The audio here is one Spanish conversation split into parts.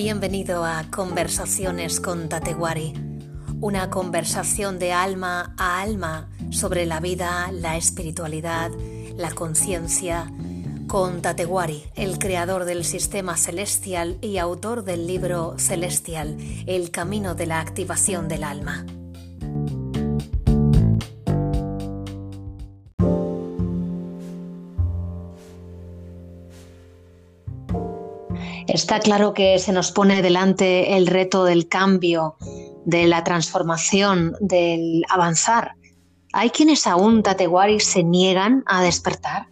Bienvenido a Conversaciones con Tatewari, una conversación de alma a alma sobre la vida, la espiritualidad, la conciencia, con Tatewari, el creador del sistema celestial y autor del libro Celestial, El camino de la activación del alma. Está claro que se nos pone delante el reto del cambio, de la transformación, del avanzar. ¿Hay quienes aún, Tatewari, se niegan a despertar?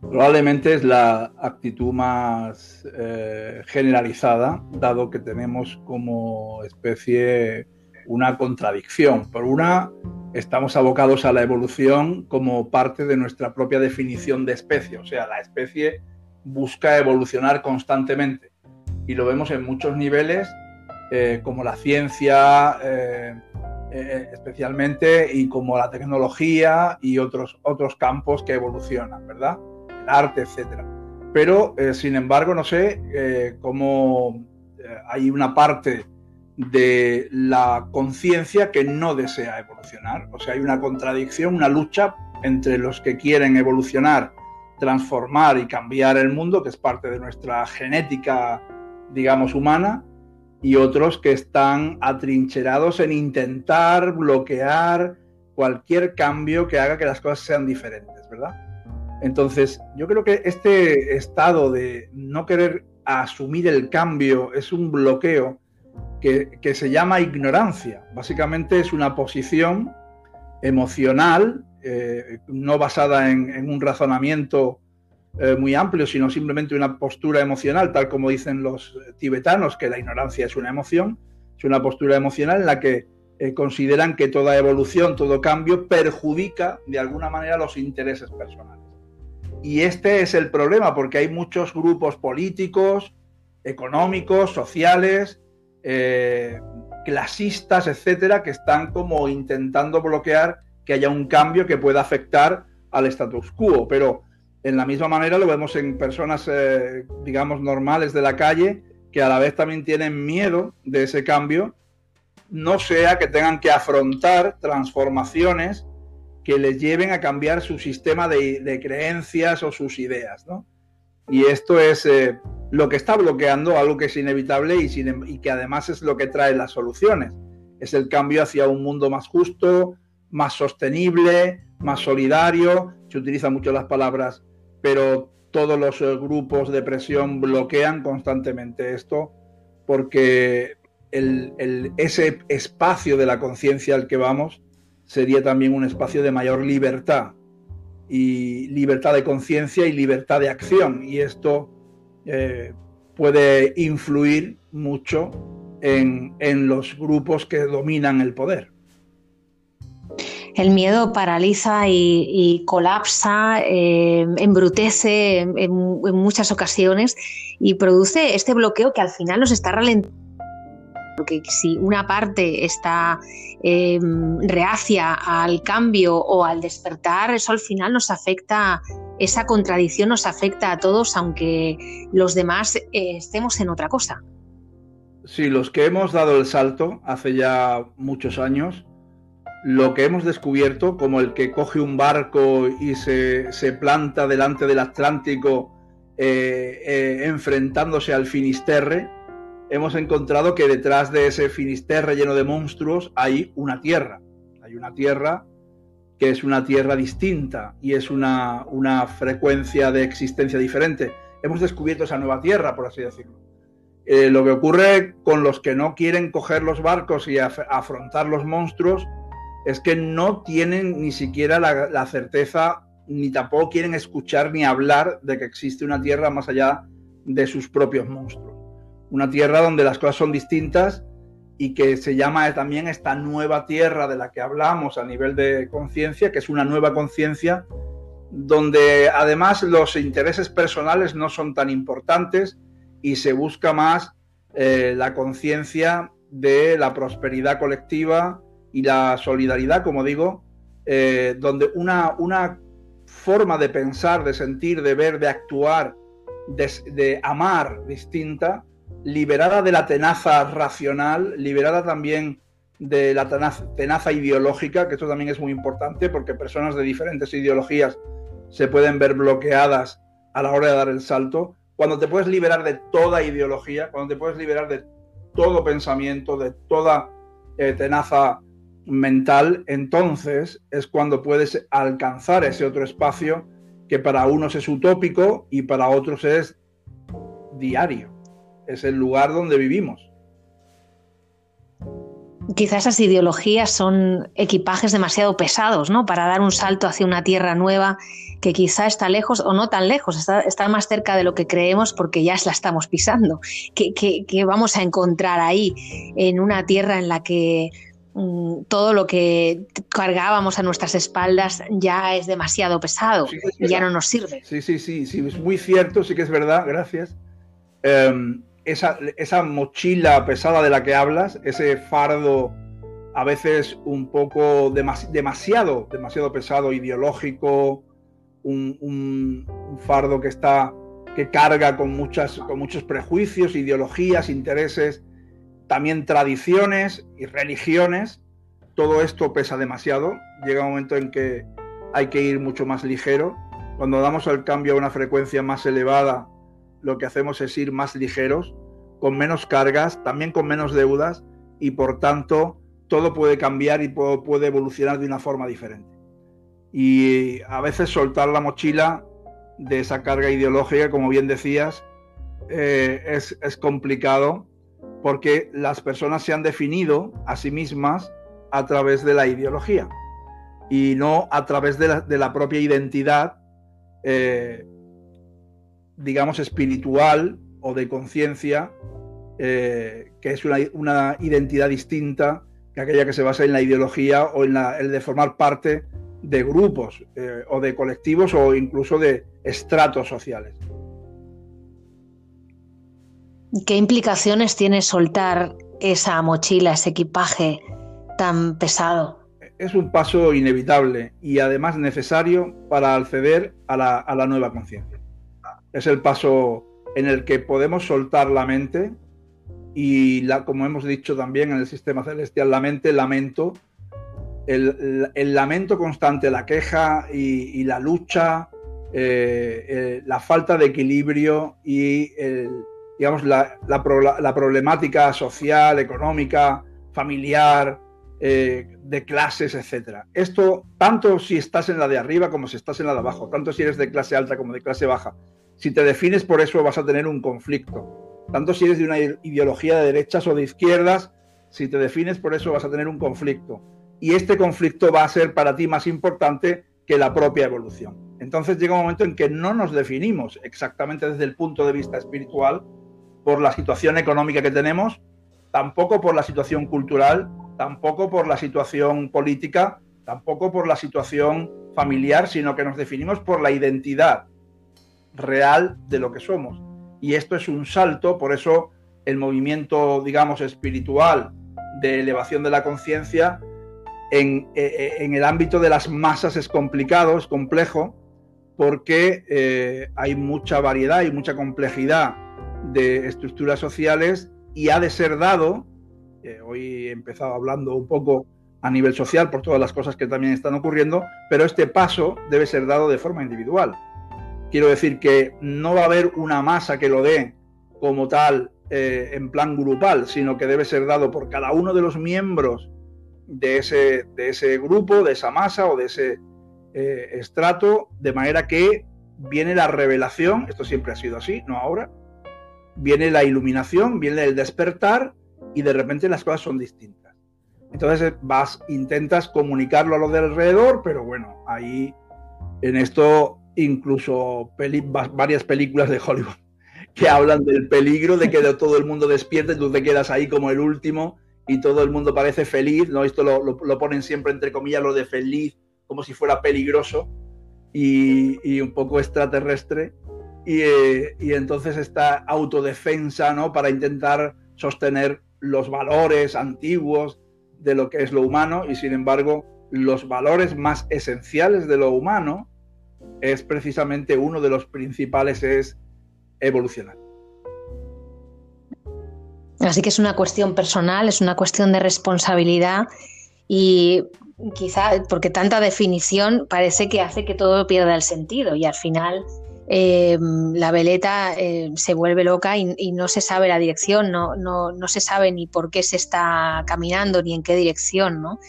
Probablemente es la actitud más eh, generalizada, dado que tenemos como especie una contradicción. Por una, estamos abocados a la evolución como parte de nuestra propia definición de especie, o sea, la especie busca evolucionar constantemente. Y lo vemos en muchos niveles, eh, como la ciencia eh, eh, especialmente, y como la tecnología y otros, otros campos que evolucionan, ¿verdad? El arte, etc. Pero, sin embargo, no sé cómo hay una parte de la conciencia que no desea evolucionar. O sea, hay una contradicción, una lucha entre los que quieren evolucionar transformar y cambiar el mundo, que es parte de nuestra genética, digamos, humana, y otros que están atrincherados en intentar bloquear cualquier cambio que haga que las cosas sean diferentes, ¿verdad? Entonces, yo creo que este estado de no querer asumir el cambio es un bloqueo que, que se llama ignorancia. Básicamente es una posición emocional eh, no basada en, un razonamiento eh, muy amplio, sino simplemente una postura emocional, tal como dicen los tibetanos, que la ignorancia es una emoción, es una postura emocional en la que eh, consideran que toda evolución, todo cambio perjudica de alguna manera los intereses personales. Y este es el problema, porque hay muchos grupos políticos, económicos, sociales, clasistas, etcétera, que están como intentando bloquear que haya un cambio que pueda afectar al status quo. Pero en la misma manera lo vemos en personas, eh, digamos, normales de la calle, que a la vez también tienen miedo de ese cambio, no sea que tengan que afrontar transformaciones que les lleven a cambiar su sistema de, creencias o sus ideas. Y esto es eh, lo que está bloqueando algo que es inevitable y, y que además es lo que trae las soluciones. Es el cambio hacia un mundo más justo, más sostenible, más solidario, se utilizan mucho las palabras, pero todos los eh, grupos de presión bloquean constantemente esto porque ese espacio de la conciencia al que vamos sería también un espacio de mayor libertad y libertad de conciencia y libertad de acción. Y esto eh, puede influir mucho en los grupos que dominan el poder el miedo paraliza y, colapsa, eh, embrutece en, muchas ocasiones y produce este bloqueo que al final nos está ralentizando. Porque si una parte está em, reacia al cambio o al despertar, eso al final nos afecta, esa contradicción nos afecta a todos, aunque los demás eh, estemos en otra cosa. Sí, los que hemos dado el salto hace ya muchos años, lo que hemos descubierto, como el que coge un barco y se, planta delante del Atlántico eh, eh, enfrentándose al Finisterre, hemos encontrado que detrás de ese Finisterre lleno de monstruos hay una tierra. Hay una tierra que es una tierra distinta y es una, una frecuencia de existencia diferente. Hemos descubierto esa nueva tierra, por así decirlo. Eh, lo que ocurre con los que no quieren coger los barcos y afrontar los monstruos es que no tienen ni siquiera la, certeza, ni tampoco quieren escuchar ni hablar de que existe una tierra más allá de sus propios monstruos. Una tierra donde las cosas son distintas y que se llama también esta nueva tierra de la que hablamos a nivel de conciencia, que es una nueva conciencia donde además los intereses personales no son tan importantes y se busca más eh, la conciencia de la prosperidad colectiva, y la solidaridad, como digo, eh, donde una, una forma de pensar, de sentir, de ver, de actuar de, amar distinta, liberada de la tenaza racional, liberada también de la tenaza, ideológica, que esto también es muy importante porque personas de diferentes ideologías se pueden ver bloqueadas a la hora de dar el salto. Cuando te puedes liberar de toda ideología, cuando te puedes liberar de todo pensamiento, de toda eh, tenaza mental, entonces es cuando puedes alcanzar ese otro espacio que para unos es utópico y para otros es diario. Es el lugar donde vivimos. Quizás esas ideologías son equipajes demasiado pesados, ¿no? Para dar un salto hacia una tierra nueva que quizá está lejos o no tan lejos, está, más cerca de lo que creemos porque ya la estamos pisando. ¿Qué vamos a encontrar ahí en una tierra en la que todo lo que cargábamos a nuestras espaldas ya es demasiado pesado y ya no nos sirve. Sí, sí, sí, sí, es muy cierto, sí que es verdad, gracias. Em, esa, esa, mochila pesada de la que hablas, ese fardo a veces un poco demasiado, demasiado pesado, ideológico, un, un, fardo que está que carga con, muchas, con muchos prejuicios, ideologías, intereses también tradiciones y religiones, todo esto pesa demasiado. Llega un momento en que hay que ir mucho más ligero. Cuando damos el cambio a una frecuencia más elevada, lo que hacemos es ir más ligeros, con menos cargas, también con menos deudas y por tanto todo puede cambiar y puede evolucionar de una forma diferente. Y a veces soltar la mochila de esa carga ideológica, como bien decías, eh, es, es complicado porque las personas se han definido a sí mismas a través de la ideología y no a través de la, propia identidad, eh, digamos, espiritual o de conciencia, eh, que es una, identidad distinta que aquella que se basa en la ideología o en el de formar parte de grupos eh, o de colectivos o incluso de estratos sociales. ¿Qué implicaciones tiene soltar esa mochila, ese equipaje tan pesado? Es un paso inevitable y además necesario para acceder a la, nueva conciencia. Es el paso en el que podemos soltar la mente y, como hemos dicho también en el sistema celestial, la mente, lamento, el, lamento constante, la queja y, la lucha, eh, eh, la falta de equilibrio y el, digamos, la, problemática social, económica, familiar, eh, de clases, etc. Esto, tanto si estás en la de arriba como si estás en la de abajo, tanto si eres de clase alta como de clase baja, si te defines por eso vas a tener un conflicto. Tanto si eres de una ideología de derechas o de izquierdas, si te defines por eso vas a tener un conflicto. Y este conflicto va a ser para ti más importante que la propia evolución. Entonces llega un momento en que no nos definimos exactamente desde el punto de vista espiritual, por la situación económica que tenemos, tampoco por la situación cultural, tampoco por la situación política, tampoco por la situación familiar, sino que nos definimos por la identidad real de lo que somos. Y esto es un salto, por eso el movimiento, digamos, espiritual de elevación de la conciencia en, eh, eh, el ámbito de las masas es complicado, es complejo, porque eh, hay mucha variedad y mucha complejidad de estructuras sociales y ha de ser dado, hoy he empezado hablando un poco a nivel social por todas las cosas que también están ocurriendo, pero este paso debe ser dado de forma individual. Quiero decir que no va a haber una masa que lo dé como tal eh, en plan grupal, sino que debe ser dado por cada uno de los miembros de ese, de ese grupo, de esa masa o de ese eh, estrato, de manera que viene la revelación, esto siempre ha sido así, no ahora, viene la iluminación, viene el despertar y de repente las cosas son distintas. Entonces vas, intentas comunicarlo a lo de alrededor, pero bueno, ahí en esto incluso varias películas de Hollywood que hablan del peligro de que todo el mundo despierte, tú te quedas ahí como el último y todo el mundo parece feliz, ¿no? Esto lo, lo, ponen siempre entre comillas lo de feliz, como si fuera peligroso y, y un poco extraterrestre. Eh, y, entonces esta autodefensa, ¿no? Para intentar sostener los valores antiguos de lo que es lo humano y sin embargo los valores más esenciales de lo humano es precisamente uno de los principales es evolucionar. Así que es una cuestión personal, es una cuestión de responsabilidad y quizá porque tanta definición parece que hace que todo pierda el sentido y al final eh, la veleta eh, se vuelve loca y, no se sabe la dirección, no, no, no, se sabe ni por qué se está caminando ni en qué dirección. ¿no?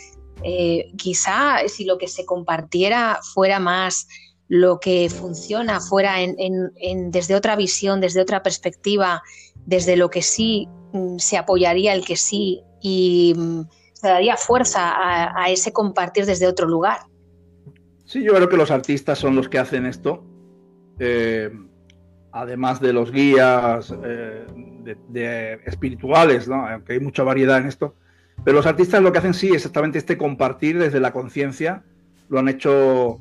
Eh, quizá si lo que se compartiera fuera más lo que funciona, fuera en, desde otra visión, desde otra perspectiva, desde lo que sí mm, se apoyaría el que sí y mm, se daría fuerza a, ese compartir desde otro lugar. Sí, yo creo que los artistas son los que hacen esto. Eh, además de los guías eh, de, espirituales, ¿no? aunque hay mucha variedad en esto, pero los artistas lo que hacen sí exactamente este compartir desde la conciencia, lo han hecho,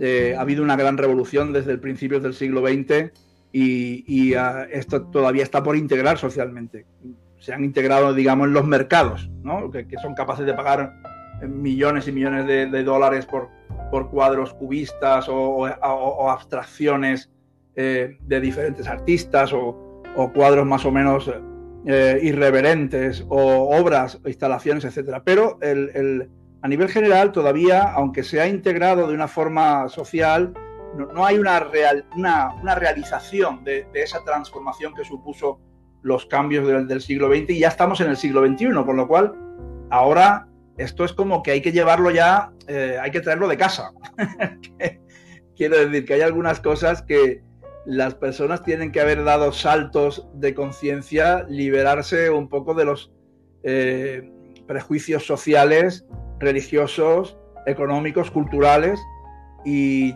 eh, ha habido una gran revolución desde el principio del siglo XX y, ah, esto todavía está por integrar socialmente. Se han integrado, digamos, en los mercados, ¿no? que, son capaces de pagar millones y millones de, dólares por, por, cuadros cubistas o, abstracciones eh, de diferentes artistas o, cuadros más o menos eh, irreverentes o obras, instalaciones, etcétera. Pero a nivel general, todavía, aunque se ha integrado de una forma social, no, hay una, real, una, realización de, esa transformación que supuso los cambios del, siglo XX y ya estamos en el siglo XXI, con lo cual ahora esto es como que hay que llevarlo ya, eh, hay que traerlo de casa. Quiero decir que hay algunas cosas que, las personas tienen que haber dado saltos de conciencia, liberarse un poco de los eh, prejuicios sociales, religiosos, económicos, culturales y,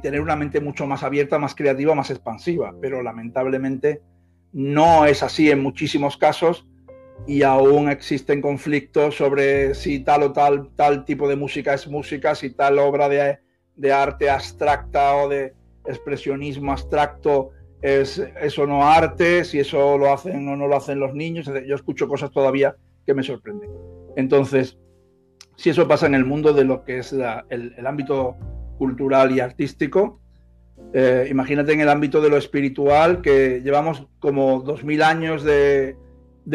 tener una mente mucho más abierta, más creativa, más expansiva. Pero lamentablemente no es así en muchísimos casos y aún existen conflictos sobre si tal o tal, tal tipo de música es música, si tal obra de, de arte abstracta o de expresionismo abstracto es eso no arte, si eso lo hacen o no lo hacen los niños. Yo escucho cosas todavía que me sorprenden. Entonces, si eso pasa en el mundo de lo que es el, ámbito cultural y artístico, eh, imagínate en el ámbito de lo espiritual, que llevamos como 2.000 años de,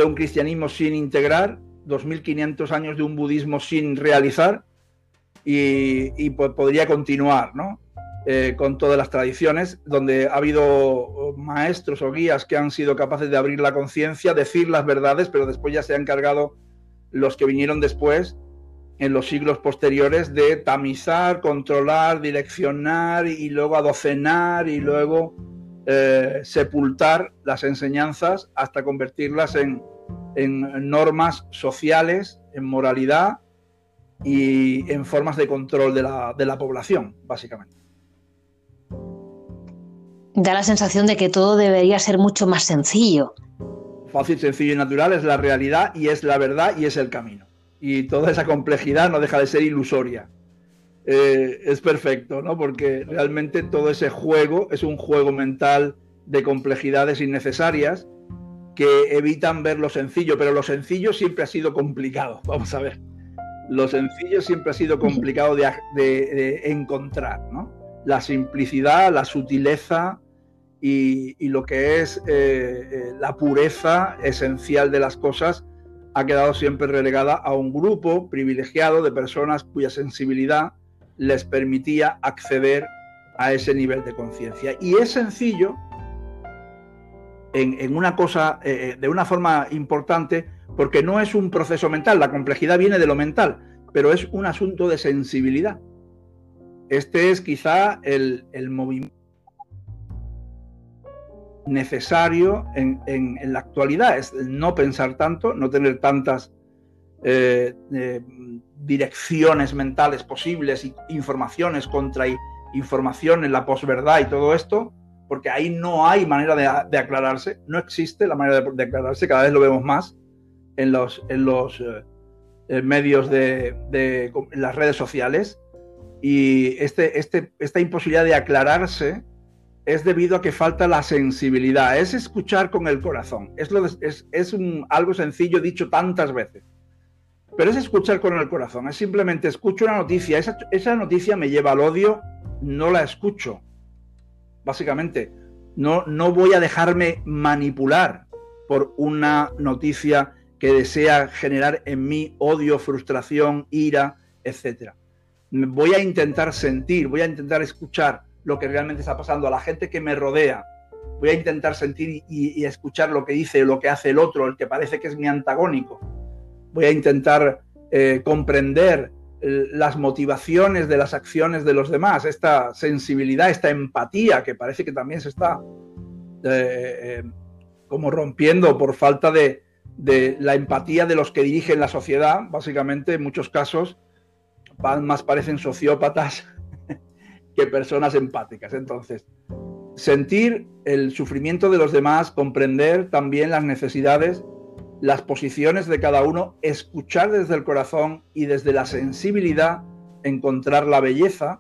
un cristianismo sin integrar, 2.500 años de un budismo sin realizar, y, podría continuar, ¿no? Eh, con todas las tradiciones, donde ha habido maestros o guías que han sido capaces de abrir la conciencia, decir las verdades, pero después ya se han cargado los que vinieron después, en los siglos posteriores, de tamizar, controlar, direccionar y luego adocenar y luego eh, sepultar las enseñanzas hasta convertirlas en, en normas sociales, en moralidad y en formas de control de la, de la población, básicamente da la sensación de que todo debería ser mucho más sencillo. Fácil, sencillo y natural es la realidad y es la verdad y es el camino. Y toda esa complejidad no deja de ser ilusoria. Eh, es perfecto, ¿no? Porque realmente todo ese juego es un juego mental de complejidades innecesarias que evitan ver lo sencillo, pero lo sencillo siempre ha sido complicado. Vamos a ver. Lo sencillo siempre ha sido complicado de, encontrar, ¿no? La simplicidad, la sutileza, y, lo que es eh, eh, la pureza esencial de las cosas ha quedado siempre relegada a un grupo privilegiado de personas cuya sensibilidad les permitía acceder a ese nivel de conciencia. Y es sencillo en, una cosa, eh, de una forma importante, porque no es un proceso mental, la complejidad viene de lo mental, pero es un asunto de sensibilidad. Este es quizá el, el movimiento necesario en, la actualidad, es no pensar tanto, no tener tantas eh, eh, direcciones mentales posibles, y informaciones contra información en la posverdad y todo esto, porque ahí no hay manera de, aclararse, no existe la manera de, aclararse, cada vez lo vemos más en los, en los eh, medios de, las redes sociales, y este, este, esta imposibilidad de aclararse es debido a que falta la sensibilidad, es escuchar con el corazón. Es, lo es, es un, algo sencillo dicho tantas veces, pero es escuchar con el corazón, es simplemente escucho una noticia, esa, noticia me lleva al odio, no la escucho, básicamente. No, no voy a dejarme manipular por una noticia que desea generar en mí odio, frustración, ira, etc. Voy a intentar sentir, voy a intentar escuchar lo que realmente está pasando a la gente que me rodea. Voy a intentar sentir y, escuchar lo que dice, lo que hace el otro, el que parece que es mi antagónico. Voy a intentar eh, comprender eh, las motivaciones de las acciones de los demás, esta sensibilidad, esta empatía que parece que también se está eh, como rompiendo por falta de, de la empatía de los que dirigen la sociedad. Básicamente, en muchos casos, más parecen sociópatas que personas empáticas. Entonces, sentir el sufrimiento de los demás, comprender también las necesidades, las posiciones de cada uno, escuchar desde el corazón y desde la sensibilidad, encontrar la belleza,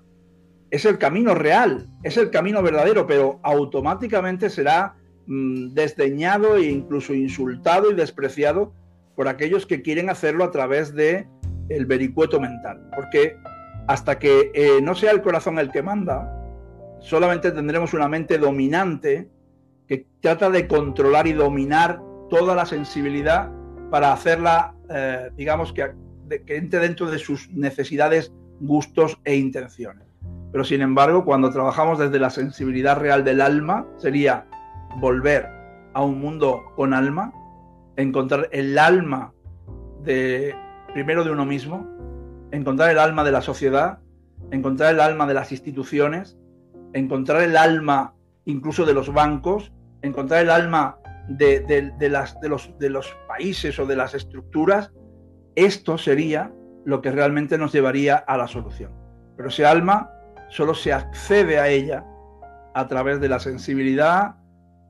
es el camino real, es el camino verdadero, pero automáticamente será mm, desdeñado e incluso insultado y despreciado por aquellos que quieren hacerlo a través de el vericueto mental, porque hasta que eh, no sea el corazón el que manda, solamente tendremos una mente dominante que trata de controlar y dominar toda la sensibilidad para hacerla, eh, digamos, que, que entre dentro de sus necesidades, gustos e intenciones. Pero sin embargo, cuando trabajamos desde la sensibilidad real del alma, sería volver a un mundo con alma, encontrar el alma de primero de uno mismo, encontrar el alma de la sociedad, encontrar el alma de las instituciones, encontrar el alma incluso de los bancos, encontrar el alma de, las, de, los, de los países o de las estructuras, esto sería lo que realmente nos llevaría a la solución. Pero ese alma solo se accede a ella a través de la sensibilidad,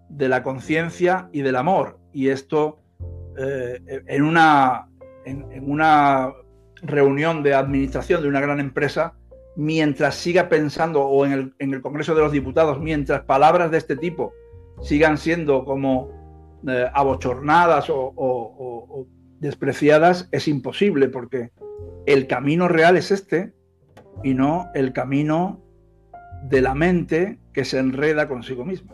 de la conciencia y del amor. Y esto eh, en, una, en una reunión de administración de una gran empresa, mientras siga pensando, o en el, Congreso de los Diputados, mientras palabras de este tipo sigan siendo como eh, abochornadas o, despreciadas, es imposible, porque el camino real es este y no el camino de la mente que se enreda consigo misma.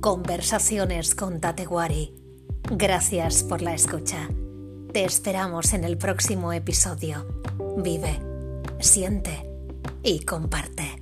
Conversaciones con Tatewari. Gracias por la escucha. Te esperamos en el próximo episodio. Vive, siente y comparte.